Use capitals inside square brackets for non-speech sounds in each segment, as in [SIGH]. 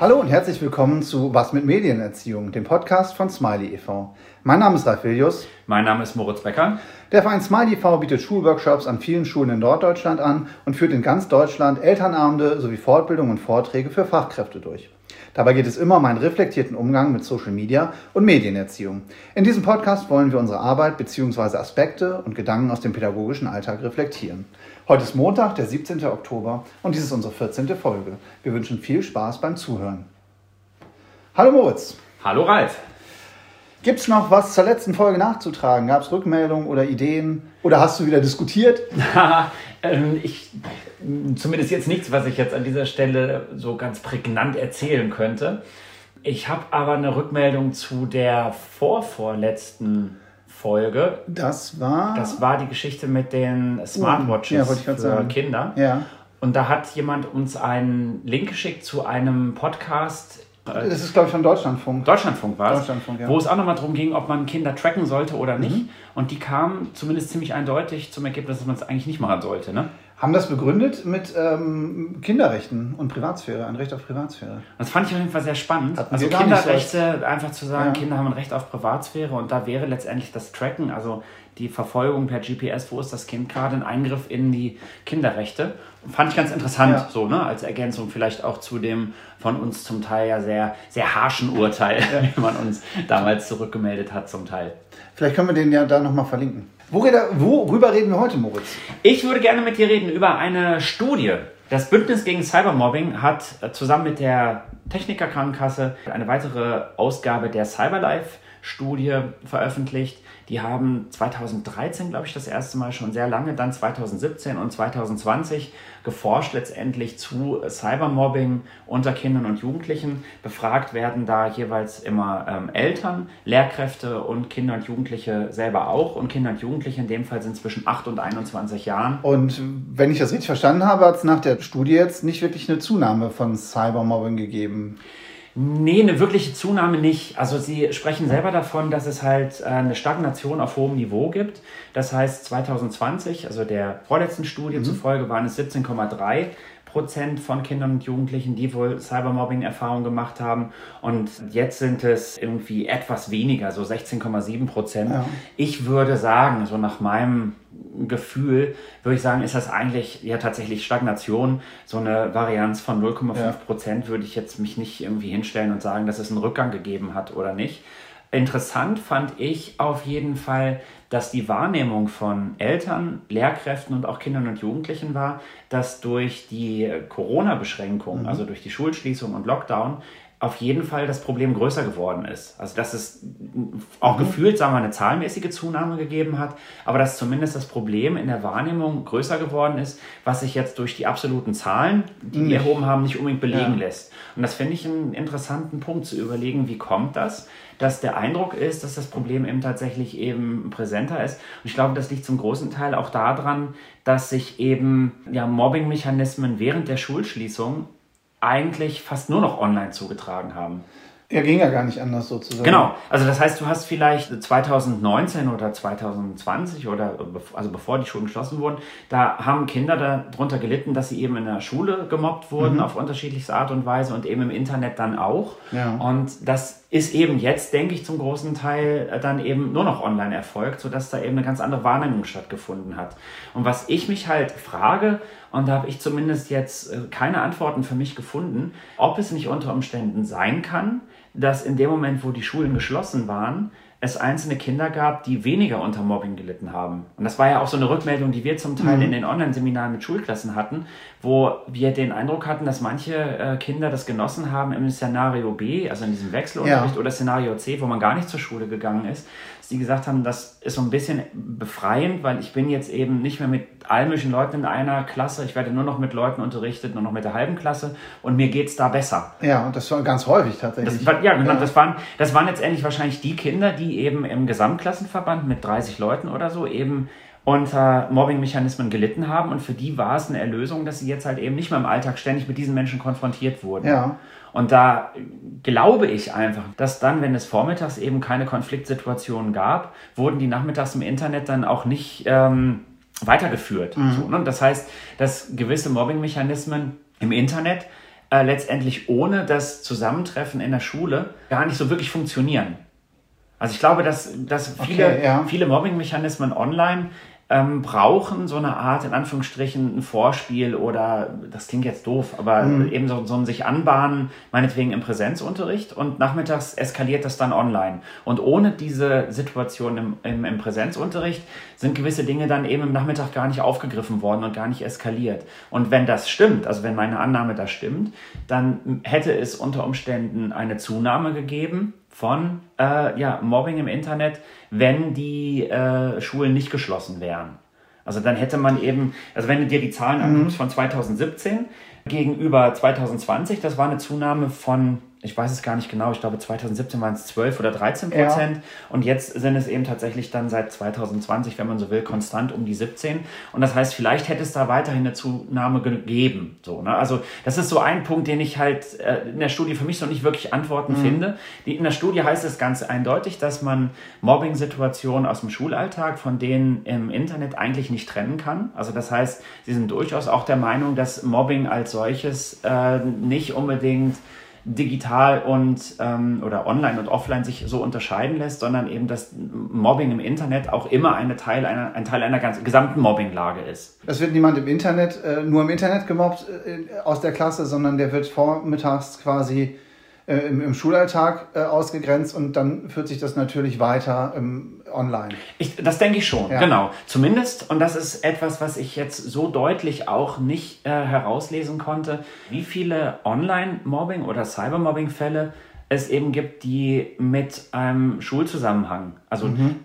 Hallo und herzlich willkommen zu Was mit Medienerziehung, dem Podcast von Smiley e.V. Mein Name ist Ralf Vilius. Mein Name ist Moritz Becker. Der Verein Smiley e.V. bietet Schulworkshops an vielen Schulen in Norddeutschland an und führt in ganz Deutschland Elternabende sowie Fortbildungen und Vorträge für Fachkräfte durch. Dabei geht es immer um einen reflektierten Umgang mit Social Media und Medienerziehung. In diesem Podcast wollen wir unsere Arbeit bzw. Aspekte und Gedanken aus dem pädagogischen Alltag reflektieren. Heute ist Montag, der 17. Oktober und dies ist unsere 14. Folge. Wir wünschen viel Spaß beim Zuhören. Hallo Moritz. Hallo Ralf. Gibt es noch was zur letzten Folge nachzutragen? Gab es Rückmeldungen oder Ideen? Oder hast du wieder diskutiert? [LAUGHS] Ähm, ich, zumindest jetzt nichts, was ich jetzt an dieser Stelle so ganz prägnant erzählen könnte. Ich habe aber eine Rückmeldung zu der vorvorletzten Folge. Das war. Das war die Geschichte mit den Smartwatches ja, für sagen. Kinder. Ja. Und da hat jemand uns einen Link geschickt zu einem Podcast. Das ist, glaube ich, von Deutschlandfunk. Deutschlandfunk war es. Deutschlandfunk, ja. Wo es auch nochmal darum ging, ob man Kinder tracken sollte oder nicht. Mhm. Und die kamen zumindest ziemlich eindeutig zum Ergebnis, dass man es eigentlich nicht machen sollte. Ne? haben das begründet mit ähm, Kinderrechten und Privatsphäre, ein Recht auf Privatsphäre. Das fand ich auf jeden Fall sehr spannend. Hatten also Kinderrechte, einfach zu sagen, ja. Kinder haben ein Recht auf Privatsphäre und da wäre letztendlich das Tracken, also die Verfolgung per GPS, wo ist das Kind gerade, ein Eingriff in die Kinderrechte. Fand ich ganz interessant, ja. so, ne, als Ergänzung vielleicht auch zu dem von uns zum Teil ja sehr, sehr harschen Urteil, ja. [LAUGHS] wie man uns damals zurückgemeldet hat zum Teil. Vielleicht können wir den ja da nochmal verlinken. Worüber reden wir heute, Moritz? Ich würde gerne mit dir reden über eine Studie. Das Bündnis gegen Cybermobbing hat äh, zusammen mit der Techniker Krankenkasse eine weitere Ausgabe der Cyberlife-Studie veröffentlicht. Die haben 2013, glaube ich, das erste Mal schon sehr lange, dann 2017 und 2020 geforscht letztendlich zu Cybermobbing unter Kindern und Jugendlichen. Befragt werden da jeweils immer ähm, Eltern, Lehrkräfte und Kinder und Jugendliche selber auch. Und Kinder und Jugendliche in dem Fall sind zwischen 8 und 21 Jahren. Und wenn ich das richtig verstanden habe, hat es nach der Studie jetzt nicht wirklich eine Zunahme von Cybermobbing gegeben. Nee, eine wirkliche Zunahme nicht. Also Sie sprechen selber davon, dass es halt äh, eine Stagnation auf hohem Niveau gibt. Das heißt, 2020, also der vorletzten Studie mhm. zufolge, waren es 17,3 Prozent von Kindern und Jugendlichen, die wohl Cybermobbing-Erfahrungen gemacht haben. Und jetzt sind es irgendwie etwas weniger, so 16,7 Prozent. Ja. Ich würde sagen, so nach meinem Gefühl, würde ich sagen, ist das eigentlich ja tatsächlich Stagnation. So eine Varianz von 0,5 Prozent ja. würde ich jetzt mich nicht irgendwie hinstellen und sagen, dass es einen Rückgang gegeben hat oder nicht. Interessant fand ich auf jeden Fall, dass die Wahrnehmung von Eltern, Lehrkräften und auch Kindern und Jugendlichen war, dass durch die Corona-Beschränkungen, mhm. also durch die Schulschließung und Lockdown, auf jeden Fall das Problem größer geworden ist. Also dass es auch mhm. gefühlt, sagen wir, eine zahlenmäßige Zunahme gegeben hat, aber dass zumindest das Problem in der Wahrnehmung größer geworden ist, was sich jetzt durch die absoluten Zahlen, die wir erhoben haben, nicht unbedingt belegen ja. lässt. Und das finde ich einen interessanten Punkt zu überlegen, wie kommt das, dass der Eindruck ist, dass das Problem eben tatsächlich eben präsenter ist. Und ich glaube, das liegt zum großen Teil auch daran, dass sich eben ja, Mobbing-Mechanismen während der Schulschließung eigentlich fast nur noch online zugetragen haben. Ja, ging ja gar nicht anders sozusagen. Genau. Also das heißt, du hast vielleicht 2019 oder 2020 oder also bevor die Schulen geschlossen wurden, da haben Kinder darunter gelitten, dass sie eben in der Schule gemobbt wurden mhm. auf unterschiedlichste Art und Weise und eben im Internet dann auch. Ja. Und das ist eben jetzt, denke ich, zum großen Teil dann eben nur noch online erfolgt, sodass da eben eine ganz andere Wahrnehmung stattgefunden hat. Und was ich mich halt frage, und da habe ich zumindest jetzt äh, keine Antworten für mich gefunden, ob es nicht unter Umständen sein kann, dass in dem Moment, wo die Schulen geschlossen waren, es einzelne Kinder gab, die weniger unter Mobbing gelitten haben. Und das war ja auch so eine Rückmeldung, die wir zum Teil mhm. in den Online-Seminaren mit Schulklassen hatten, wo wir den Eindruck hatten, dass manche äh, Kinder das genossen haben im Szenario B, also in diesem Wechselunterricht, ja. oder Szenario C, wo man gar nicht zur Schule gegangen ist, die gesagt haben, das ist so ein bisschen befreiend, weil ich bin jetzt eben nicht mehr mit allen möglichen Leuten in einer Klasse, ich werde nur noch mit Leuten unterrichtet, nur noch mit der halben Klasse und mir geht es da besser. Ja, und das war ganz häufig tatsächlich. Das, ja, genau, ja. Das, waren, das waren letztendlich wahrscheinlich die Kinder, die eben im Gesamtklassenverband mit 30 Leuten oder so eben unter Mobbing-Mechanismen gelitten haben und für die war es eine Erlösung, dass sie jetzt halt eben nicht mehr im Alltag ständig mit diesen Menschen konfrontiert wurden. Ja. Und da glaube ich einfach, dass dann, wenn es vormittags eben keine Konfliktsituationen gab, wurden die nachmittags im Internet dann auch nicht ähm, weitergeführt. Mhm. So, ne? Das heißt, dass gewisse Mobbing-Mechanismen im Internet äh, letztendlich ohne das Zusammentreffen in der Schule gar nicht so wirklich funktionieren. Also ich glaube, dass, dass viele, okay, ja. viele Mobbing-Mechanismen online ähm, brauchen so eine Art, in Anführungsstrichen, ein Vorspiel oder, das klingt jetzt doof, aber mhm. eben so, so ein sich anbahnen, meinetwegen im Präsenzunterricht und nachmittags eskaliert das dann online. Und ohne diese Situation im, im, im Präsenzunterricht sind gewisse Dinge dann eben im Nachmittag gar nicht aufgegriffen worden und gar nicht eskaliert. Und wenn das stimmt, also wenn meine Annahme da stimmt, dann hätte es unter Umständen eine Zunahme gegeben von äh, ja, Mobbing im Internet, wenn die äh, Schulen nicht geschlossen wären. Also dann hätte man eben, also wenn du dir die Zahlen anguckst mhm. von 2017 gegenüber 2020, das war eine Zunahme von ich weiß es gar nicht genau, ich glaube 2017 waren es 12 oder 13 Prozent ja. und jetzt sind es eben tatsächlich dann seit 2020, wenn man so will, konstant um die 17 und das heißt, vielleicht hätte es da weiterhin eine Zunahme gegeben. So, ne? Also das ist so ein Punkt, den ich halt äh, in der Studie für mich so nicht wirklich Antworten mhm. finde. Die, in der Studie heißt es ganz eindeutig, dass man Mobbing-Situationen aus dem Schulalltag von denen im Internet eigentlich nicht trennen kann. Also das heißt, sie sind durchaus auch der Meinung, dass Mobbing als solches äh, nicht unbedingt digital und ähm, oder online und offline sich so unterscheiden lässt, sondern eben, dass Mobbing im Internet auch immer eine Teil einer, ein Teil einer ganzen, gesamten Mobbinglage ist. Es wird niemand im Internet, äh, nur im Internet gemobbt äh, aus der Klasse, sondern der wird vormittags quasi äh, im, im, Schulalltag äh, ausgegrenzt und dann führt sich das natürlich weiter ähm, online. Ich, das denke ich schon, ja. genau. Zumindest, und das ist etwas, was ich jetzt so deutlich auch nicht äh, herauslesen konnte, wie viele Online-Mobbing- oder Cybermobbing-Fälle es eben gibt, die mit einem Schulzusammenhang, also mhm.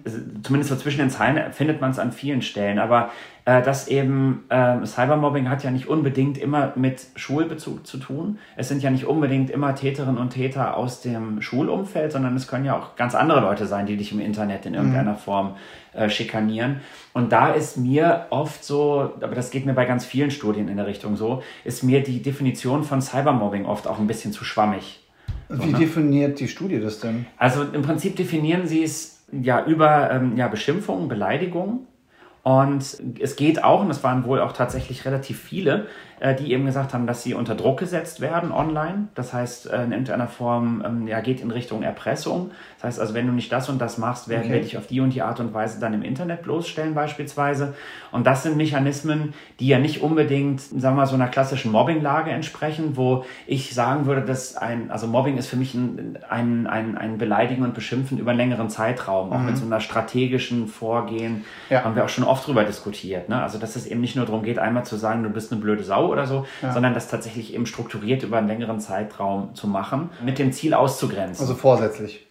zumindest so zwischen den Zeilen findet man es an vielen Stellen, aber äh, dass eben äh, Cybermobbing hat ja nicht unbedingt immer mit Schulbezug zu tun. Es sind ja nicht unbedingt immer Täterinnen und Täter aus dem Schulumfeld, sondern es können ja auch ganz andere Leute sein, die dich im Internet in irgendeiner mhm. Form äh, schikanieren. Und da ist mir oft so, aber das geht mir bei ganz vielen Studien in der Richtung so, ist mir die Definition von Cybermobbing oft auch ein bisschen zu schwammig. Wie ne? definiert die Studie das denn? Also im Prinzip definieren sie es ja über ähm, ja, Beschimpfungen, Beleidigungen. Und es geht auch, und es waren wohl auch tatsächlich relativ viele, die eben gesagt haben, dass sie unter Druck gesetzt werden online. Das heißt, äh, in irgendeiner Form ähm, ja, geht in Richtung Erpressung. Das heißt also, wenn du nicht das und das machst, werden okay. wir dich auf die und die Art und Weise dann im Internet bloßstellen beispielsweise. Und das sind Mechanismen, die ja nicht unbedingt, sagen wir mal, so einer klassischen Mobbinglage entsprechen, wo ich sagen würde, dass ein, also Mobbing ist für mich ein, ein, ein, ein Beleidigen und Beschimpfen über einen längeren Zeitraum, auch mhm. mit so einer strategischen Vorgehen, ja. haben wir auch schon oft drüber diskutiert. Ne? Also, dass es eben nicht nur darum geht, einmal zu sagen, du bist eine blöde Sau oder so, ja. sondern das tatsächlich eben strukturiert über einen längeren Zeitraum zu machen, mit dem Ziel auszugrenzen. Also vorsätzlich.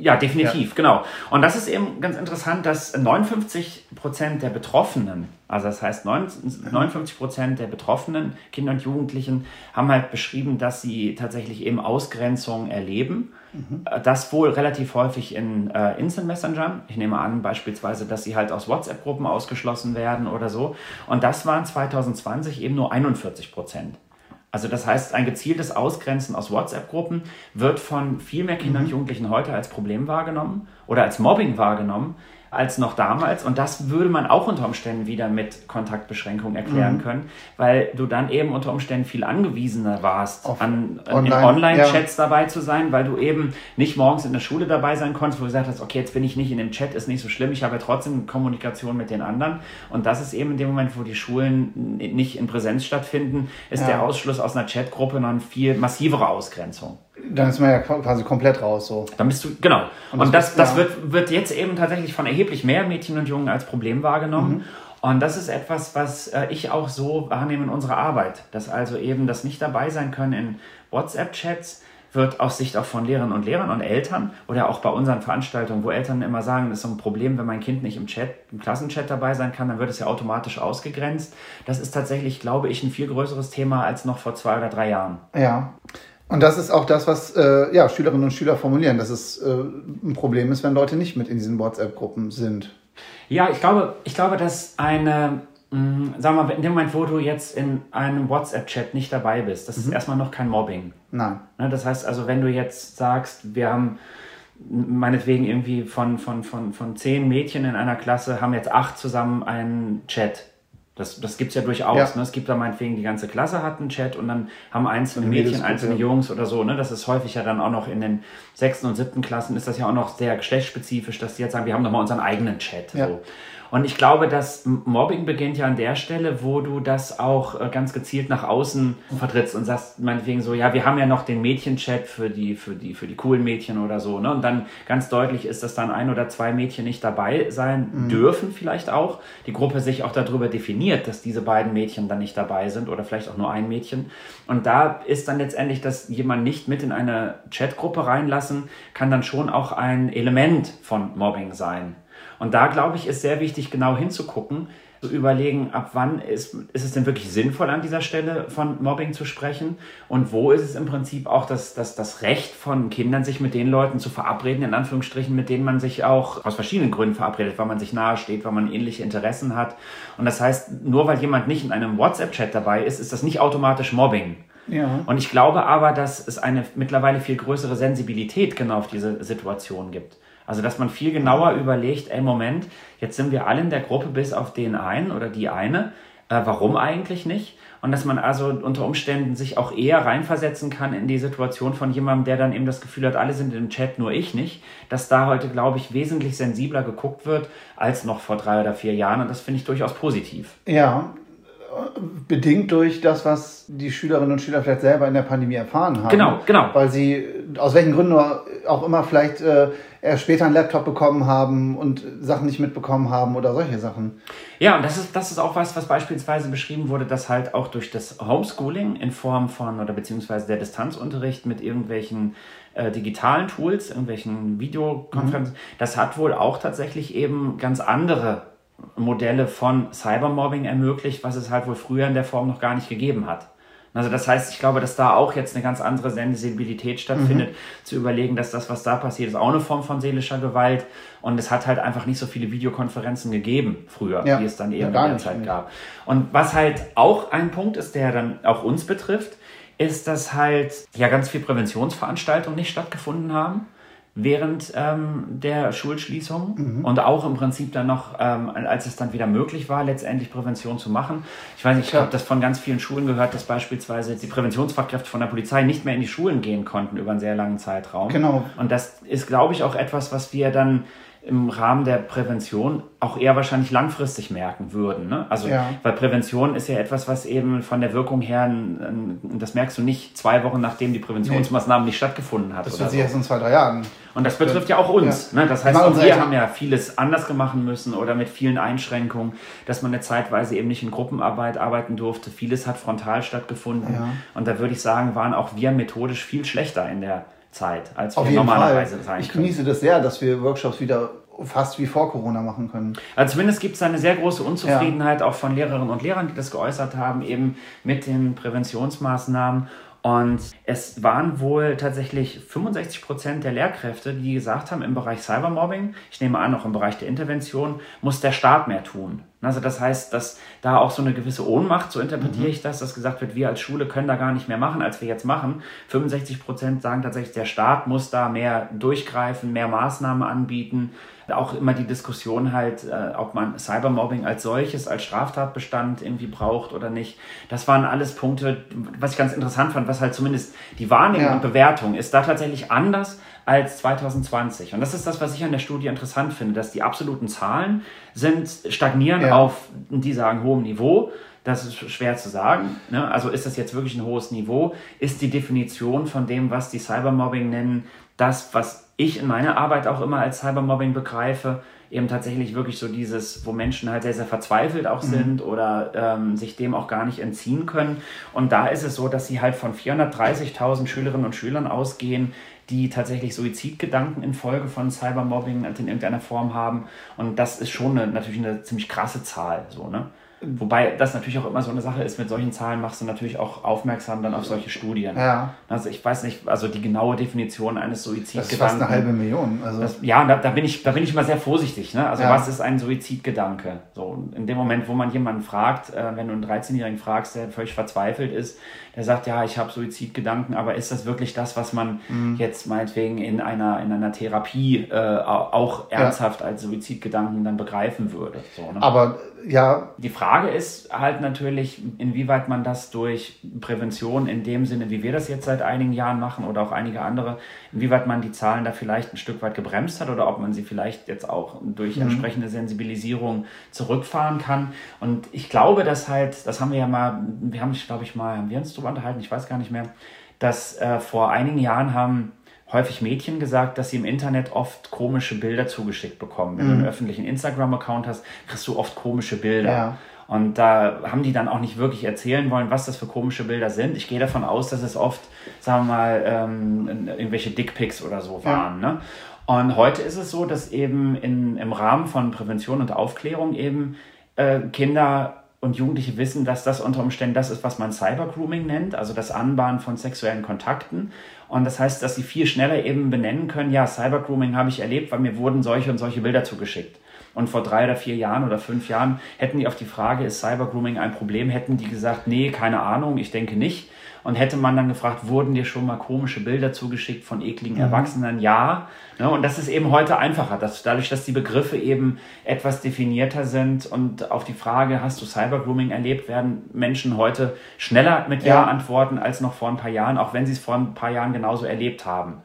Ja, definitiv, ja. genau. Und das ist eben ganz interessant, dass 59 Prozent der Betroffenen, also das heißt 59 Prozent der betroffenen Kinder und Jugendlichen haben halt beschrieben, dass sie tatsächlich eben Ausgrenzung erleben. Mhm. Das wohl relativ häufig in äh, Instant Messengern. Ich nehme an, beispielsweise, dass sie halt aus WhatsApp-Gruppen ausgeschlossen werden oder so. Und das waren 2020 eben nur 41 Prozent. Also das heißt, ein gezieltes Ausgrenzen aus WhatsApp-Gruppen wird von viel mehr Kindern und mhm. Jugendlichen heute als Problem wahrgenommen oder als Mobbing wahrgenommen, als noch damals. Und das würde man auch unter Umständen wieder mit Kontaktbeschränkungen erklären mhm. können, weil du dann eben unter Umständen viel angewiesener warst, Auf an, Online, Online-Chats ja. dabei zu sein, weil du eben nicht morgens in der Schule dabei sein konntest, wo du gesagt hast, okay, jetzt bin ich nicht in dem Chat, ist nicht so schlimm, ich habe ja trotzdem Kommunikation mit den anderen. Und das ist eben in dem Moment, wo die Schulen nicht in Präsenz stattfinden, ist ja. der Ausschluss aus einer Chatgruppe noch eine viel massivere Ausgrenzung. Dann ist man ja quasi komplett raus. So. Dann bist du, genau. Und, und das, das, das wird, wird jetzt eben tatsächlich von erheblich mehr Mädchen und Jungen als Problem wahrgenommen. Mhm. Und das ist etwas, was äh, ich auch so wahrnehme in unserer Arbeit. Dass also eben das nicht dabei sein können in WhatsApp-Chats wird aus Sicht auch von Lehrern und Lehrern und Eltern oder auch bei unseren Veranstaltungen, wo Eltern immer sagen, das ist so ein Problem, wenn mein Kind nicht im Chat, im Klassenchat dabei sein kann, dann wird es ja automatisch ausgegrenzt. Das ist tatsächlich, glaube ich, ein viel größeres Thema als noch vor zwei oder drei Jahren. Ja. Und das ist auch das, was äh, ja, Schülerinnen und Schüler formulieren, dass es äh, ein Problem ist, wenn Leute nicht mit in diesen WhatsApp-Gruppen sind. Ja, ich glaube, ich glaube, dass eine, mh, mm, sagen wir mal, in dem Moment, wo du jetzt in einem WhatsApp-Chat nicht dabei bist, das mhm. ist erstmal noch kein Mobbing. Nein. Ne, das heißt also, wenn du jetzt sagst, wir haben meinetwegen irgendwie von, von, von, von zehn Mädchen in einer Klasse haben jetzt acht zusammen einen Chat. Das, das gibt es ja durchaus. Ja. Ne? Es gibt da meinetwegen, die ganze Klasse hat einen Chat und dann haben einzelne Mädchen, einzelne Jungs oder so. Ne? Das ist häufig ja dann auch noch in den sechsten und siebten Klassen ist das ja auch noch sehr geschlechtsspezifisch, dass die jetzt sagen, wir haben doch mal unseren eigenen Chat. So. Und ich glaube, dass Mobbing beginnt ja an der Stelle, wo du das auch äh, ganz gezielt nach außen vertrittst und sagst meinetwegen so, ja, wir haben ja noch den Mädchenchat für die, für die, für die coolen Mädchen oder so. Ne? Und dann ganz deutlich ist, dass dann ein oder zwei Mädchen nicht dabei sein mhm. dürfen, vielleicht auch. Die Gruppe sich auch darüber definiert, dass diese beiden Mädchen dann nicht dabei sind oder vielleicht auch nur ein Mädchen. Und da ist dann letztendlich, dass jemand nicht mit in eine Chatgruppe reinlassen, kann dann schon auch ein Element von Mobbing sein. Und da, glaube ich, ist sehr wichtig, genau hinzugucken, zu überlegen, ab wann ist, ist es denn wirklich sinnvoll, an dieser Stelle von Mobbing zu sprechen und wo ist es im Prinzip auch das, das, das Recht von Kindern, sich mit den Leuten zu verabreden, in Anführungsstrichen, mit denen man sich auch aus verschiedenen Gründen verabredet, weil man sich nahesteht, weil man ähnliche Interessen hat. Und das heißt, nur weil jemand nicht in einem WhatsApp-Chat dabei ist, ist das nicht automatisch Mobbing. Ja. Und ich glaube aber, dass es eine mittlerweile viel größere Sensibilität genau auf diese Situation gibt. Also, dass man viel genauer überlegt, ey, Moment, jetzt sind wir alle in der Gruppe bis auf den einen oder die eine. Äh, warum eigentlich nicht? Und dass man also unter Umständen sich auch eher reinversetzen kann in die Situation von jemandem, der dann eben das Gefühl hat, alle sind im Chat, nur ich nicht. Dass da heute, glaube ich, wesentlich sensibler geguckt wird als noch vor drei oder vier Jahren. Und das finde ich durchaus positiv. Ja, bedingt durch das, was die Schülerinnen und Schüler vielleicht selber in der Pandemie erfahren haben. Genau, genau. Weil sie aus welchen Gründen auch immer vielleicht äh, erst später einen Laptop bekommen haben und Sachen nicht mitbekommen haben oder solche Sachen. Ja, und das ist, das ist auch was, was beispielsweise beschrieben wurde, dass halt auch durch das Homeschooling in Form von oder beziehungsweise der Distanzunterricht mit irgendwelchen äh, digitalen Tools, irgendwelchen Videokonferenzen, mhm. das hat wohl auch tatsächlich eben ganz andere Modelle von Cybermobbing ermöglicht, was es halt wohl früher in der Form noch gar nicht gegeben hat. Also das heißt, ich glaube, dass da auch jetzt eine ganz andere Sensibilität stattfindet, mhm. zu überlegen, dass das, was da passiert, ist auch eine Form von seelischer Gewalt. Und es hat halt einfach nicht so viele Videokonferenzen gegeben früher, ja. wie es dann eben ja, in der Zeit nicht. gab. Und was halt auch ein Punkt ist, der dann auch uns betrifft, ist, dass halt ja ganz viel Präventionsveranstaltungen nicht stattgefunden haben während ähm, der Schulschließung mhm. und auch im Prinzip dann noch, ähm, als es dann wieder möglich war, letztendlich Prävention zu machen. Ich weiß nicht, ich habe das von ganz vielen Schulen gehört, dass beispielsweise die Präventionsfachkräfte von der Polizei nicht mehr in die Schulen gehen konnten über einen sehr langen Zeitraum. Genau. Und das ist, glaube ich, auch etwas, was wir dann im Rahmen der Prävention auch eher wahrscheinlich langfristig merken würden. Ne? Also, ja. weil Prävention ist ja etwas, was eben von der Wirkung her, das merkst du nicht zwei Wochen nachdem die Präventionsmaßnahmen nee. nicht stattgefunden hat. Das wird sich erst in zwei, drei Jahren. Und das betrifft ja auch uns. Ja. Ne? Das heißt, auch wir haben ja vieles anders gemacht müssen oder mit vielen Einschränkungen, dass man eine Zeitweise eben nicht in Gruppenarbeit arbeiten durfte. Vieles hat frontal stattgefunden. Ja. Und da würde ich sagen, waren auch wir methodisch viel schlechter in der Zeit, als wir normalerweise Fall. sein Ich genieße das sehr, dass wir Workshops wieder fast wie vor Corona machen können. Also zumindest gibt es eine sehr große Unzufriedenheit ja. auch von Lehrerinnen und Lehrern, die das geäußert haben, eben mit den Präventionsmaßnahmen. Und es waren wohl tatsächlich 65 Prozent der Lehrkräfte, die gesagt haben, im Bereich Cybermobbing, ich nehme an, auch im Bereich der Intervention, muss der Staat mehr tun. Also das heißt, dass da auch so eine gewisse Ohnmacht, so interpretiere mhm. ich das, dass gesagt wird, wir als Schule können da gar nicht mehr machen, als wir jetzt machen. 65 Prozent sagen tatsächlich, der Staat muss da mehr durchgreifen, mehr Maßnahmen anbieten. Auch immer die Diskussion halt, äh, ob man Cybermobbing als solches, als Straftatbestand irgendwie braucht oder nicht. Das waren alles Punkte, was ich ganz interessant fand, was halt zumindest die Wahrnehmung ja. und Bewertung ist da tatsächlich anders als 2020. Und das ist das, was ich an der Studie interessant finde, dass die absoluten Zahlen sind, stagnieren ja. auf, die sagen, hohem Niveau. Das ist schwer zu sagen. Ne? Also ist das jetzt wirklich ein hohes Niveau? Ist die Definition von dem, was die Cybermobbing nennen, das, was ich in meiner Arbeit auch immer als Cybermobbing begreife? Eben tatsächlich wirklich so dieses, wo Menschen halt sehr, sehr verzweifelt auch mhm. sind oder ähm, sich dem auch gar nicht entziehen können. Und da ist es so, dass sie halt von 430.000 Schülerinnen und Schülern ausgehen, die tatsächlich Suizidgedanken infolge von Cybermobbing in irgendeiner Form haben. Und das ist schon eine, natürlich eine ziemlich krasse Zahl. So, ne? Wobei das natürlich auch immer so eine Sache ist, mit solchen Zahlen machst du natürlich auch aufmerksam dann auf solche Studien. Ja. Also ich weiß nicht, also die genaue Definition eines Suizidgedanken. Das ist fast eine halbe Million. Also das, ja, da, da, bin ich, da bin ich immer sehr vorsichtig. Ne? Also Ja. was ist ein Suizidgedanke? So, in dem Moment, wo man jemanden fragt, äh, wenn du einen 13-Jährigen fragst, der völlig verzweifelt ist, der sagt, ja, ich habe Suizidgedanken, aber ist das wirklich das, was man Mhm. jetzt meinetwegen in einer, in einer Therapie äh, au- auch ernsthaft als Suizidgedanken dann begreifen würde? So, ne? aber ja, Die Frage ist halt natürlich, inwieweit man das durch Prävention in dem Sinne, wie wir das jetzt seit einigen Jahren machen oder auch einige andere, inwieweit man die Zahlen da vielleicht ein Stück weit gebremst hat oder ob man sie vielleicht jetzt auch durch entsprechende Sensibilisierung zurückfahren kann. Und ich glaube, dass halt, das haben wir ja mal, wir haben, glaube ich, mal, haben wir uns drüber unterhalten, ich weiß gar nicht mehr, dass äh, vor einigen Jahren haben häufig Mädchen gesagt, dass sie im Internet oft komische Bilder zugeschickt bekommen. Wenn du einen öffentlichen Instagram-Account hast, kriegst du oft komische Bilder. Ja. Und da haben die dann auch nicht wirklich erzählen wollen, was das für komische Bilder sind. Ich gehe davon aus, dass es oft, sagen wir mal, ähm, irgendwelche Dickpics oder so waren. Ne? Und heute ist es so, dass eben in, im Rahmen von Prävention und Aufklärung eben äh, Kinder und Jugendliche wissen, dass das unter Umständen das ist, was man Cybergrooming nennt, also das Anbahnen von sexuellen Kontakten. Und das heißt, dass sie viel schneller eben benennen können, ja, Cybergrooming habe ich erlebt, weil mir wurden solche und solche Bilder zugeschickt. Und vor drei oder vier Jahren oder fünf Jahren hätten die auf die Frage, ist Cybergrooming ein Problem, hätten die gesagt, nee, keine Ahnung, ich denke nicht. Und hätte man dann gefragt, wurden dir schon mal komische Bilder zugeschickt von ekligen Erwachsenen? Ja. Ne? Und das ist eben heute einfacher, dass dadurch, dass die Begriffe eben etwas definierter sind und auf die Frage, hast du Cybergrooming erlebt, werden Menschen heute schneller mit Ja, Ja. antworten als noch vor ein paar Jahren, auch wenn sie es vor ein paar Jahren genauso erlebt haben.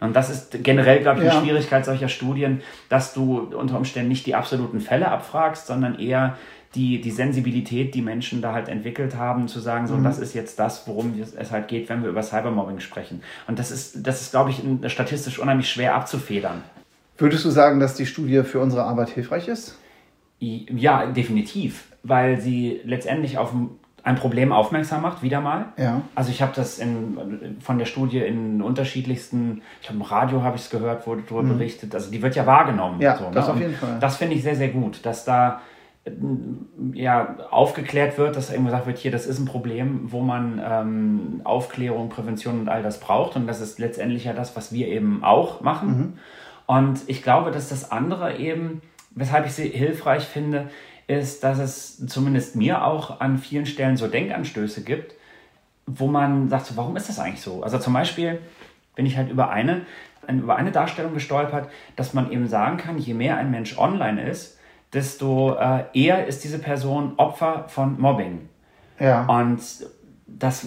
Und das ist generell, glaube ich, eine Ja. Schwierigkeit solcher Studien, dass du unter Umständen nicht die absoluten Fälle abfragst, sondern eher die, die Sensibilität, die Menschen da halt entwickelt haben, zu sagen, so, das ist jetzt das, worum es halt geht, wenn wir über Cybermobbing sprechen. Und das ist, das ist, glaube ich, statistisch unheimlich schwer abzufedern. würdest du sagen, dass die Studie für unsere Arbeit hilfreich ist? Ja, definitiv, weil sie letztendlich auf ein- Problem aufmerksam macht, wieder mal. Ja. Also ich habe das in, von der Studie in unterschiedlichsten, ich habe im Radio habe ich es gehört, wurde darüber berichtet, also die wird ja wahrgenommen. Mhm. Ja, so, das ne? auf jeden Fall. Das finde ich sehr, sehr gut, dass da ja, aufgeklärt wird, dass eben gesagt wird, hier, das ist ein Problem, wo man ähm, Aufklärung, Prävention und all das braucht. Und das ist letztendlich ja das, was wir eben auch machen. Mhm. Und ich glaube, dass das andere eben, weshalb ich sie hilfreich finde, ist, dass es zumindest mir auch an vielen Stellen so Denkanstöße gibt, wo man sagt, so, warum ist das eigentlich so? Also zum Beispiel bin ich halt über eine, über eine Darstellung gestolpert, dass man eben sagen kann, je mehr ein Mensch online ist, desto äh, eher ist diese Person Opfer von Mobbing. Ja. Und das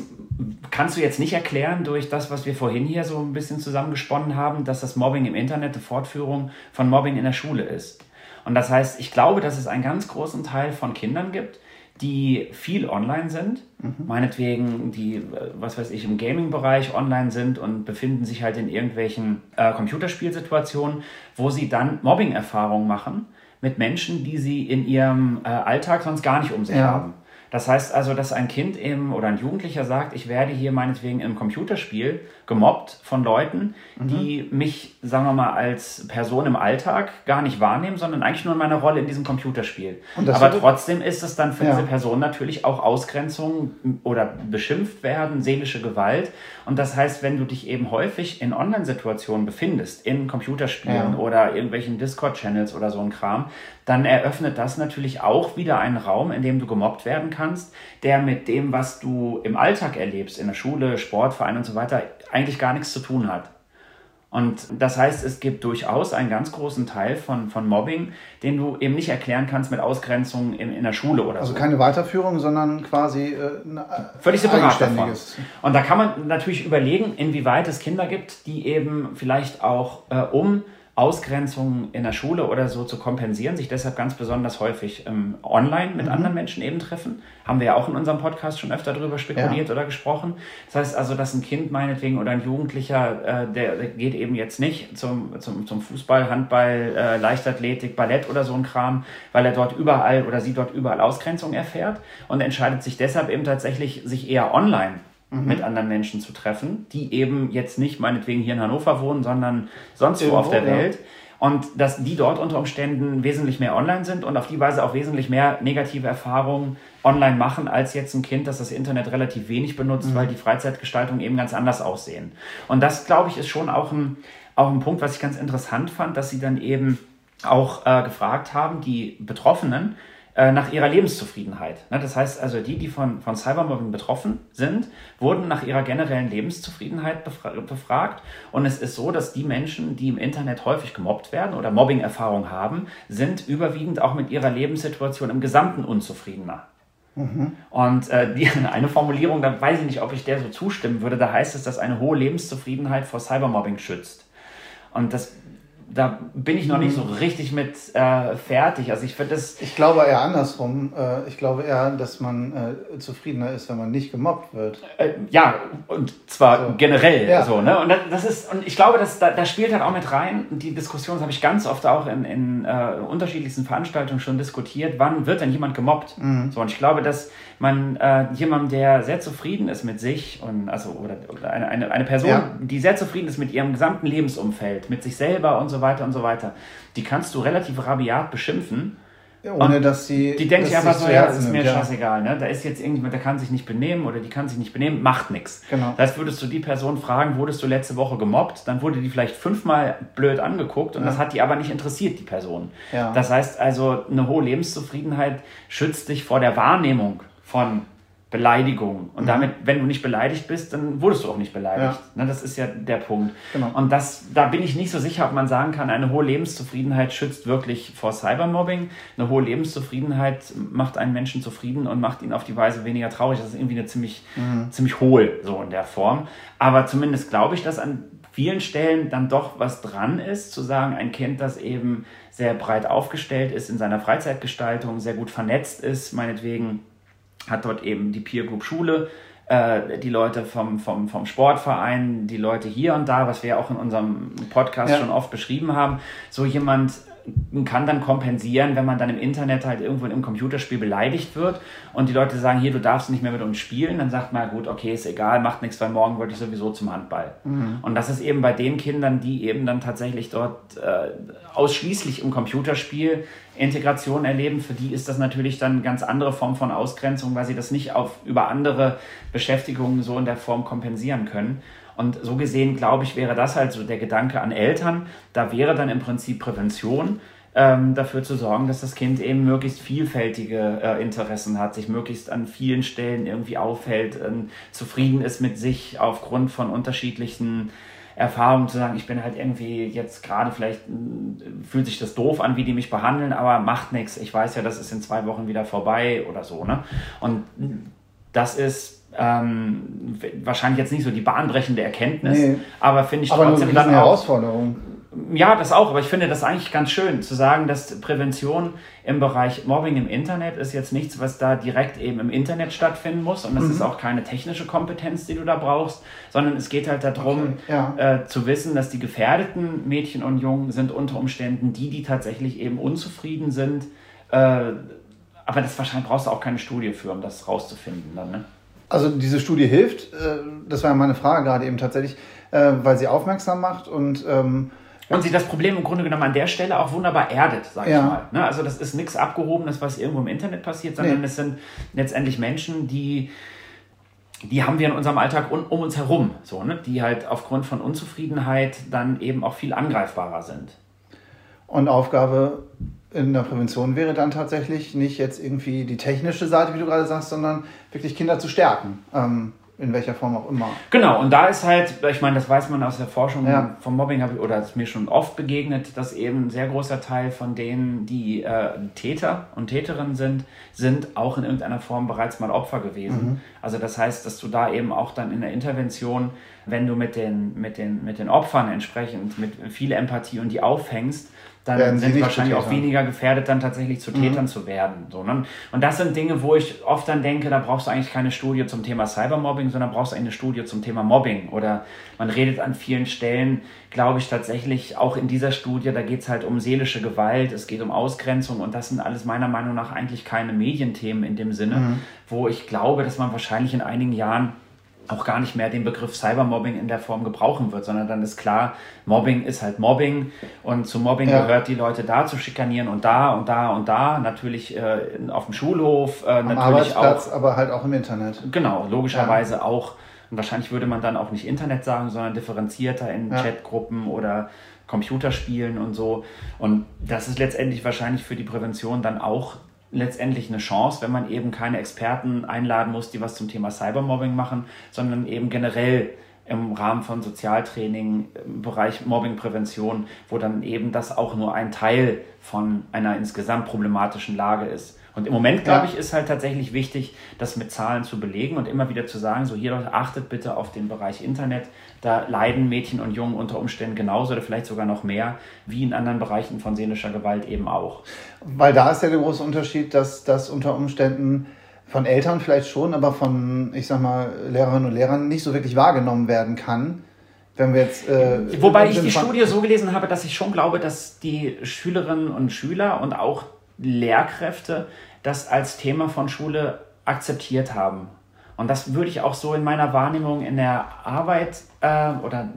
kannst du jetzt nicht erklären durch das, was wir vorhin hier so ein bisschen zusammengesponnen haben, dass das Mobbing im Internet eine Fortführung von Mobbing in der Schule ist. Und das heißt, ich glaube, dass es einen ganz großen Teil von Kindern gibt, die viel online sind, meinetwegen die, äh, was weiß ich, im Gaming-Bereich online sind und befinden sich halt in irgendwelchen äh, Computerspielsituationen, wo sie dann Mobbing-Erfahrungen machen mit Menschen, die sie in ihrem äh, Alltag sonst gar nicht um sich Ja. haben. Das heißt also, dass ein Kind eben oder ein Jugendlicher sagt, ich werde hier meinetwegen im Computerspiel gemobbt von Leuten, die mich, sagen wir mal, als Person im Alltag gar nicht wahrnehmen, sondern eigentlich nur in meiner Rolle in diesem Computerspiel. Aber wird- trotzdem ist es dann für Ja. diese Person natürlich auch Ausgrenzung oder beschimpft werden, seelische Gewalt. Und das heißt, wenn du dich eben häufig in Online-Situationen befindest, in Computerspielen Ja. oder irgendwelchen Discord-Channels oder so ein Kram, dann eröffnet das natürlich auch wieder einen Raum, in dem du gemobbt werden kannst, der mit dem, was du im Alltag erlebst, in der Schule, Sportverein und so weiter, eigentlich gar nichts zu tun hat. Und das heißt, es gibt durchaus einen ganz großen Teil von, von Mobbing, den du eben nicht erklären kannst mit Ausgrenzung in, in der Schule oder Also so. keine Weiterführung, sondern quasi äh, Völlig separat davon. Und da kann man natürlich überlegen, inwieweit es Kinder gibt, die eben vielleicht auch, äh, um Ausgrenzungen in der Schule oder so zu kompensieren, sich deshalb ganz besonders häufig ähm, online mit anderen Menschen eben treffen. Haben wir ja auch in unserem Podcast schon öfter darüber spekuliert oder gesprochen. Das heißt also, dass ein Kind meinetwegen oder ein Jugendlicher, äh, der, der geht eben jetzt nicht zum, zum, zum Fußball, Handball, äh, Leichtathletik, Ballett oder so ein Kram, weil er dort überall oder sie dort überall Ausgrenzung erfährt und entscheidet sich deshalb eben tatsächlich, sich eher online mit anderen Menschen zu treffen, die eben jetzt nicht meinetwegen hier in Hannover wohnen, sondern sonst wo Irgendwo, auf der ja. Welt. und dass die dort unter Umständen wesentlich mehr online sind und auf die Weise auch wesentlich mehr negative Erfahrungen online machen als jetzt ein Kind, das das Internet relativ wenig benutzt, mhm. weil die Freizeitgestaltung eben ganz anders aussehen. Und das, glaube ich, ist schon auch ein, auch ein Punkt, was ich ganz interessant fand, dass sie dann eben auch äh, gefragt haben, die Betroffenen, nach ihrer Lebenszufriedenheit. Ne, das heißt also, die, die von, von Cybermobbing betroffen sind, wurden nach ihrer generellen Lebenszufriedenheit befra befragt. Und es ist so, dass die Menschen, die im Internet häufig gemobbt werden oder Mobbing-Erfahrung haben, sind überwiegend auch mit ihrer Lebenssituation im Gesamten unzufriedener. Mhm. Und äh, die, [LAUGHS] eine Formulierung, da weiß ich nicht, ob ich der so zustimmen würde, da heißt es, dass eine hohe Lebenszufriedenheit vor Cybermobbing schützt. Und das da bin ich noch nicht so mhm. richtig mit äh, fertig. Also ich finde das. Ich glaube eher andersrum. Äh, ich glaube eher, dass man äh, zufriedener ist, wenn man nicht gemobbt wird. Äh, ja, und zwar so. generell ja. so, ne? Und das ist, und ich glaube, dass da, da spielt halt auch mit rein, die Diskussion habe ich ganz oft auch in, in äh, unterschiedlichsten Veranstaltungen schon diskutiert, wann wird denn jemand gemobbt? Mhm. So, und ich glaube, dass man äh, jemand, der sehr zufrieden ist mit sich und also oder, oder eine, eine, eine Person, ja. die sehr zufrieden ist mit ihrem gesamten Lebensumfeld, mit sich selber und so weiter und so weiter, die kannst du relativ rabiat beschimpfen. Ja, ohne und dass sie. Die denkt sich einfach so, ja, das ist mir ja. scheißegal. Ne? Da ist jetzt irgendjemand, der kann sich nicht benehmen oder die kann sich nicht benehmen, macht nichts. Genau. Das heißt, würdest du die Person fragen, wurdest du letzte Woche gemobbt, dann wurde die vielleicht fünfmal blöd angeguckt und ja. das hat die aber nicht interessiert, die Person. Ja. Das heißt also, eine hohe Lebenszufriedenheit schützt dich vor der Wahrnehmung von Beleidigung. Und mhm. damit, wenn du nicht beleidigt bist, dann wurdest du auch nicht beleidigt. Ja. Ne, das ist ja der Punkt. Genau. Und das, da bin ich nicht so sicher, ob man sagen kann, eine hohe Lebenszufriedenheit schützt wirklich vor Cybermobbing. Eine hohe Lebenszufriedenheit macht einen Menschen zufrieden und macht ihn auf die Weise weniger traurig. Das ist irgendwie eine ziemlich, mhm. ziemlich hohl, so in der Form. Aber zumindest glaube ich, dass an vielen Stellen dann doch was dran ist, zu sagen, ein Kind, das eben sehr breit aufgestellt ist in seiner Freizeitgestaltung, sehr gut vernetzt ist, meinetwegen hat dort eben die Peer Group Schule, äh, die Leute vom, vom, vom Sportverein, die Leute hier und da, was wir auch in unserem Podcast ja. schon oft beschrieben haben. So jemand kann dann kompensieren, wenn man dann im Internet halt irgendwo im Computerspiel beleidigt wird und die Leute sagen, hier, du darfst nicht mehr mit uns spielen, dann sagt man, gut, okay, ist egal, macht nichts, weil morgen wollte ich sowieso zum Handball. Mhm. Und das ist eben bei den Kindern, die eben dann tatsächlich dort äh, ausschließlich im Computerspiel Integration erleben, für die ist das natürlich dann eine ganz andere Form von Ausgrenzung, weil sie das nicht auf, über andere Beschäftigungen so in der Form kompensieren können. Und so gesehen, glaube ich, wäre das halt so der Gedanke an Eltern. Da wäre dann im Prinzip Prävention, ähm, dafür zu sorgen, dass das Kind eben möglichst vielfältige äh, Interessen hat, sich möglichst an vielen Stellen irgendwie aufhält, äh, zufrieden ist mit sich aufgrund von unterschiedlichen Erfahrungen zu sagen, ich bin halt irgendwie jetzt gerade vielleicht äh, fühlt sich das doof an, wie die mich behandeln, aber macht nichts. Ich weiß ja, das ist in zwei Wochen wieder vorbei oder so. Ne? Und das ist ähm, wahrscheinlich jetzt nicht so die bahnbrechende Erkenntnis, nee. aber finde ich aber trotzdem eine dann Herausforderung. Ja, das auch, aber ich finde das eigentlich ganz schön zu sagen, dass Prävention im Bereich Mobbing im Internet ist jetzt nichts, was da direkt eben im Internet stattfinden muss und das mhm. ist auch keine technische Kompetenz, die du da brauchst, sondern es geht halt darum okay, ja. äh, zu wissen, dass die gefährdeten Mädchen und Jungen sind unter Umständen die, die tatsächlich eben unzufrieden sind. Äh, aber das wahrscheinlich brauchst du auch keine Studie für, um das rauszufinden dann, ne? Also diese Studie hilft, äh, das war ja meine Frage gerade eben tatsächlich, äh, weil sie aufmerksam macht und ähm, und sie das Problem im Grunde genommen an der Stelle auch wunderbar erdet, sag ja. ich mal. Ne? Also das ist nichts Abgehobenes, was irgendwo im Internet passiert, sondern nee. es sind letztendlich Menschen, die die haben wir in unserem Alltag um, um uns herum, so, ne? die halt aufgrund von Unzufriedenheit dann eben auch viel angreifbarer sind. Und Aufgabe in der Prävention wäre dann tatsächlich nicht jetzt irgendwie die technische Seite, wie du gerade sagst, sondern wirklich Kinder zu stärken. Ähm, in welcher Form auch immer. Genau, und da ist halt, ich meine, das weiß man aus der Forschung ja. vom Mobbing, oder ist mir schon oft begegnet, dass eben ein sehr großer Teil von denen, die äh, Täter und Täterinnen sind, sind auch in irgendeiner Form bereits mal Opfer gewesen. Mhm. Also das heißt, dass du da eben auch dann in der Intervention, wenn du mit den, mit den, mit den Opfern entsprechend mit viel Empathie und die aufhängst, dann sind sie wahrscheinlich auch weniger gefährdet, dann tatsächlich zu Tätern mhm. zu werden. So, ne? Und das sind Dinge, wo ich oft dann denke, da brauchst du eigentlich keine Studie zum Thema Cybermobbing, sondern brauchst du eine Studie zum Thema Mobbing. Oder man redet an vielen Stellen, glaube ich, tatsächlich auch in dieser Studie, da geht es halt um seelische Gewalt, es geht um Ausgrenzung und das sind alles meiner Meinung nach eigentlich keine Medienthemen in dem Sinne, mhm. wo ich glaube, dass man wahrscheinlich in einigen Jahren auch gar nicht mehr den Begriff Cybermobbing in der Form gebrauchen wird, sondern dann ist klar, Mobbing ist halt Mobbing und zu Mobbing ja. gehört die Leute da zu schikanieren und da und da und da, natürlich äh, auf dem Schulhof, äh, Am natürlich Arbeitsplatz, auch, aber halt auch im Internet. Genau, logischerweise ja. auch. Und wahrscheinlich würde man dann auch nicht Internet sagen, sondern differenzierter in ja. Chatgruppen oder Computerspielen und so. Und das ist letztendlich wahrscheinlich für die Prävention dann auch letztendlich eine Chance, wenn man eben keine Experten einladen muss, die was zum Thema Cybermobbing machen, sondern eben generell im Rahmen von Sozialtraining im Bereich Mobbingprävention, wo dann eben das auch nur ein Teil von einer insgesamt problematischen Lage ist. Und im Moment, glaube ich, ist halt tatsächlich wichtig, das mit Zahlen zu belegen und immer wieder zu sagen, so hier Leute, achtet bitte auf den Bereich Internet. Da leiden Mädchen und Jungen unter Umständen genauso oder vielleicht sogar noch mehr, wie in anderen Bereichen von seelischer Gewalt eben auch. Weil da ist ja der große Unterschied, dass das unter Umständen von Eltern vielleicht schon, aber von, ich sag mal, Lehrerinnen und Lehrern nicht so wirklich wahrgenommen werden kann. Wenn wir jetzt, äh, Wobei ich die Studie so gelesen habe, dass ich schon glaube, dass die Schülerinnen und Schüler und auch Lehrkräfte das als Thema von Schule akzeptiert haben. Und das würde ich auch so in meiner Wahrnehmung in der Arbeit äh, oder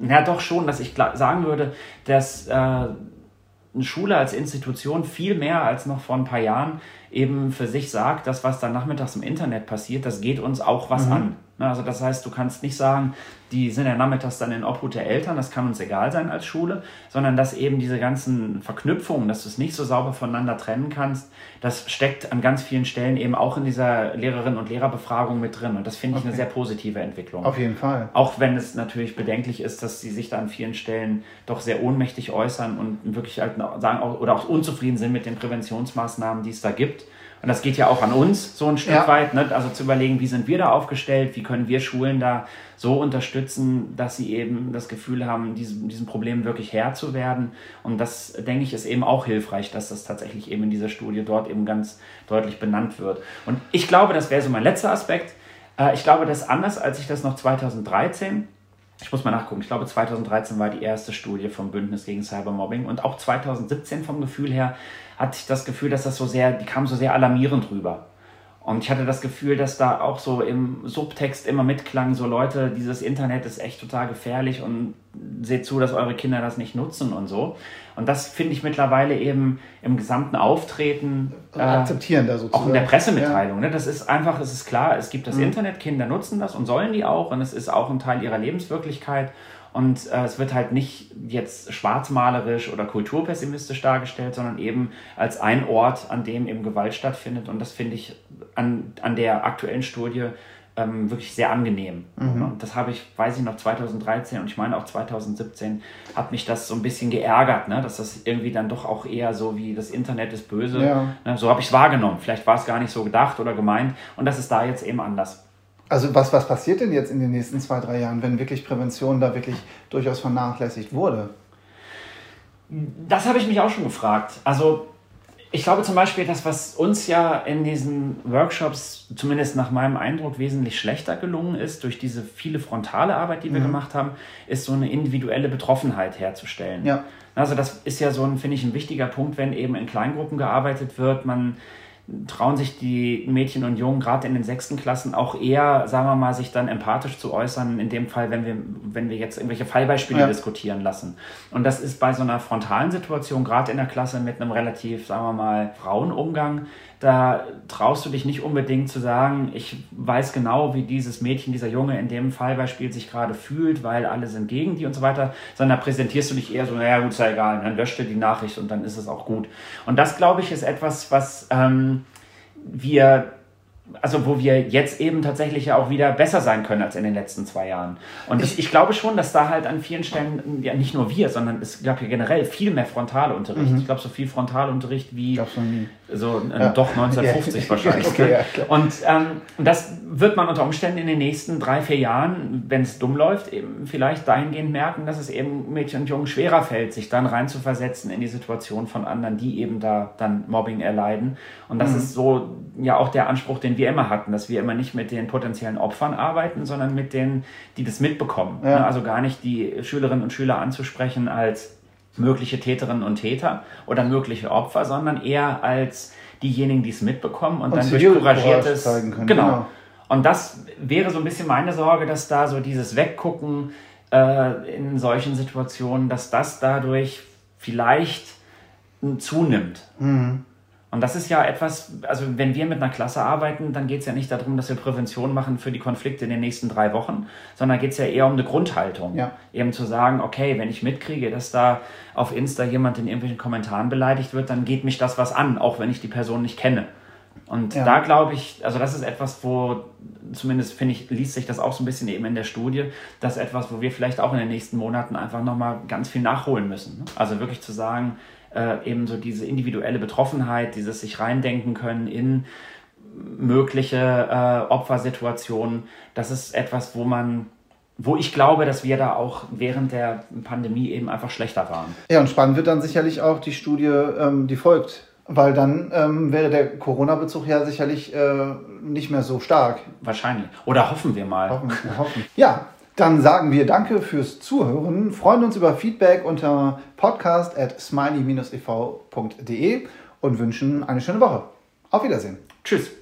ja doch schon, dass ich sagen würde, dass äh, eine Schule als Institution viel mehr als noch vor ein paar Jahren eben für sich sagt, dass was da nachmittags im Internet passiert, das geht uns auch was mhm. an. Also das heißt, du kannst nicht sagen, die sind ja nachmittags dann in Obhut der Eltern, das kann uns egal sein als Schule, sondern dass eben diese ganzen Verknüpfungen, dass du es nicht so sauber voneinander trennen kannst, das steckt an ganz vielen Stellen eben auch in dieser Lehrerinnen- und Lehrerbefragung mit drin. Und das finde ich okay. eine sehr positive Entwicklung. Auf jeden Fall. Auch wenn es natürlich bedenklich ist, dass sie sich da an vielen Stellen doch sehr ohnmächtig äußern und wirklich halt sagen oder auch unzufrieden sind mit den Präventionsmaßnahmen, die es da gibt. Und das geht ja auch an uns so ein Stück ja. weit. Ne? Also zu überlegen, wie sind wir da aufgestellt, wie können wir Schulen da so unterstützen, dass sie eben das Gefühl haben, diesem, diesem Problem wirklich Herr zu werden. Und das, denke ich, ist eben auch hilfreich, dass das tatsächlich eben in dieser Studie dort eben ganz deutlich benannt wird. Und ich glaube, das wäre so mein letzter Aspekt. Äh, ich glaube, das ist anders, als ich das noch 2013 ich muss mal nachgucken, ich glaube 2013 war die erste Studie vom Bündnis gegen Cybermobbing und auch 2017 vom Gefühl her hatte ich das Gefühl, dass das so sehr, die kam so sehr alarmierend rüber. Und ich hatte das Gefühl, dass da auch so im Subtext immer mitklang, so Leute, dieses Internet ist echt total gefährlich und seht zu, dass eure Kinder das nicht nutzen und so. Und das finde ich mittlerweile eben im gesamten Auftreten. Äh, akzeptieren da sozusagen. Auch in der Pressemitteilung. Ja. Ne? Das ist einfach, es ist klar, es gibt das mhm. Internet, Kinder nutzen das und sollen die auch und es ist auch ein Teil ihrer Lebenswirklichkeit. Und äh, es wird halt nicht jetzt schwarzmalerisch oder kulturpessimistisch dargestellt, sondern eben als ein Ort, an dem eben Gewalt stattfindet. Und das finde ich an, an der aktuellen Studie ähm, wirklich sehr angenehm. Mhm. Und das habe ich, weiß ich noch, 2013 und ich meine auch 2017 hat mich das so ein bisschen geärgert, ne? dass das irgendwie dann doch auch eher so wie das Internet ist böse. Ja. Ne? So habe ich es wahrgenommen. Vielleicht war es gar nicht so gedacht oder gemeint und das ist da jetzt eben anders. Also was, was passiert denn jetzt in den nächsten zwei, drei Jahren, wenn wirklich Prävention da wirklich durchaus vernachlässigt wurde? Das habe ich mich auch schon gefragt. Also ich glaube zum Beispiel, das, was uns ja in diesen Workshops, zumindest nach meinem Eindruck, wesentlich schlechter gelungen ist, durch diese viele frontale Arbeit, die wir mhm. gemacht haben, ist so eine individuelle Betroffenheit herzustellen. Ja. Also das ist ja so ein, finde ich, ein wichtiger Punkt, wenn eben in Kleingruppen gearbeitet wird. Man trauen sich die Mädchen und Jungen gerade in den sechsten Klassen auch eher, sagen wir mal, sich dann empathisch zu äußern, in dem Fall, wenn wir, wenn wir jetzt irgendwelche Fallbeispiele ja. diskutieren lassen. Und das ist bei so einer frontalen Situation, gerade in der Klasse mit einem relativ, sagen wir mal, Frauenumgang, da traust du dich nicht unbedingt zu sagen, ich weiß genau, wie dieses Mädchen, dieser Junge in dem Fallbeispiel sich gerade fühlt, weil alle sind gegen die und so weiter, sondern da präsentierst du dich eher so, naja, gut, ist ja egal, dann löscht du die Nachricht und dann ist es auch gut. Und das, glaube ich, ist etwas, was ähm, wir also wo wir jetzt eben tatsächlich ja auch wieder besser sein können als in den letzten zwei Jahren. Und ich, ich glaube schon, dass da halt an vielen Stellen, ja nicht nur wir, sondern es gab ja generell viel mehr Frontalunterricht. Mhm. Ich glaube, so viel Frontalunterricht wie so äh, ja. doch 1950 [LAUGHS] wahrscheinlich. okay, ja, und ähm, das wird man unter Umständen in den nächsten drei, vier Jahren, wenn es dumm läuft, eben vielleicht dahingehend merken, dass es eben Mädchen und Jungen schwerer fällt, sich dann reinzuversetzen in die Situation von anderen, die eben da dann Mobbing erleiden. Und das mhm. ist so ja auch der Anspruch, den wir immer hatten, dass wir immer nicht mit den potenziellen Opfern arbeiten, sondern mit denen, die das mitbekommen. Ja. Also gar nicht die Schülerinnen und Schüler anzusprechen als mögliche Täterinnen und Täter oder mögliche Opfer, sondern eher als diejenigen, die es mitbekommen und, und dann durch couragiertes, können, genau, genau, Und das wäre so ein bisschen meine Sorge, dass da so dieses Weggucken äh, in solchen Situationen, dass das dadurch vielleicht zunimmt. Mhm. Und das ist ja etwas, also wenn wir mit einer Klasse arbeiten, dann geht es ja nicht darum, dass wir Prävention machen für die Konflikte in den nächsten drei Wochen, sondern geht es ja eher um eine Grundhaltung. Ja. Eben zu sagen, okay, wenn ich mitkriege, dass da auf Insta jemand in irgendwelchen Kommentaren beleidigt wird, dann geht mich das was an, auch wenn ich die Person nicht kenne. Und ja. da glaube ich, also das ist etwas, wo zumindest finde ich, liest sich das auch so ein bisschen eben in der Studie, das ist etwas, wo wir vielleicht auch in den nächsten Monaten einfach nochmal ganz viel nachholen müssen. Also wirklich zu sagen, äh, eben so diese individuelle Betroffenheit, dieses sich reindenken können in mögliche äh, Opfersituationen, das ist etwas, wo man wo ich glaube, dass wir da auch während der Pandemie eben einfach schlechter waren. Ja, und spannend wird dann sicherlich auch die Studie, ähm, die folgt. Weil dann ähm, wäre der Corona-Bezug ja sicherlich äh, nicht mehr so stark. Wahrscheinlich. Oder hoffen wir mal. Hoffen, hoffen. Ja, dann sagen wir Danke fürs Zuhören, freuen uns über Feedback unter podcast at smiley-ev.de und wünschen eine schöne Woche. Auf Wiedersehen. Tschüss.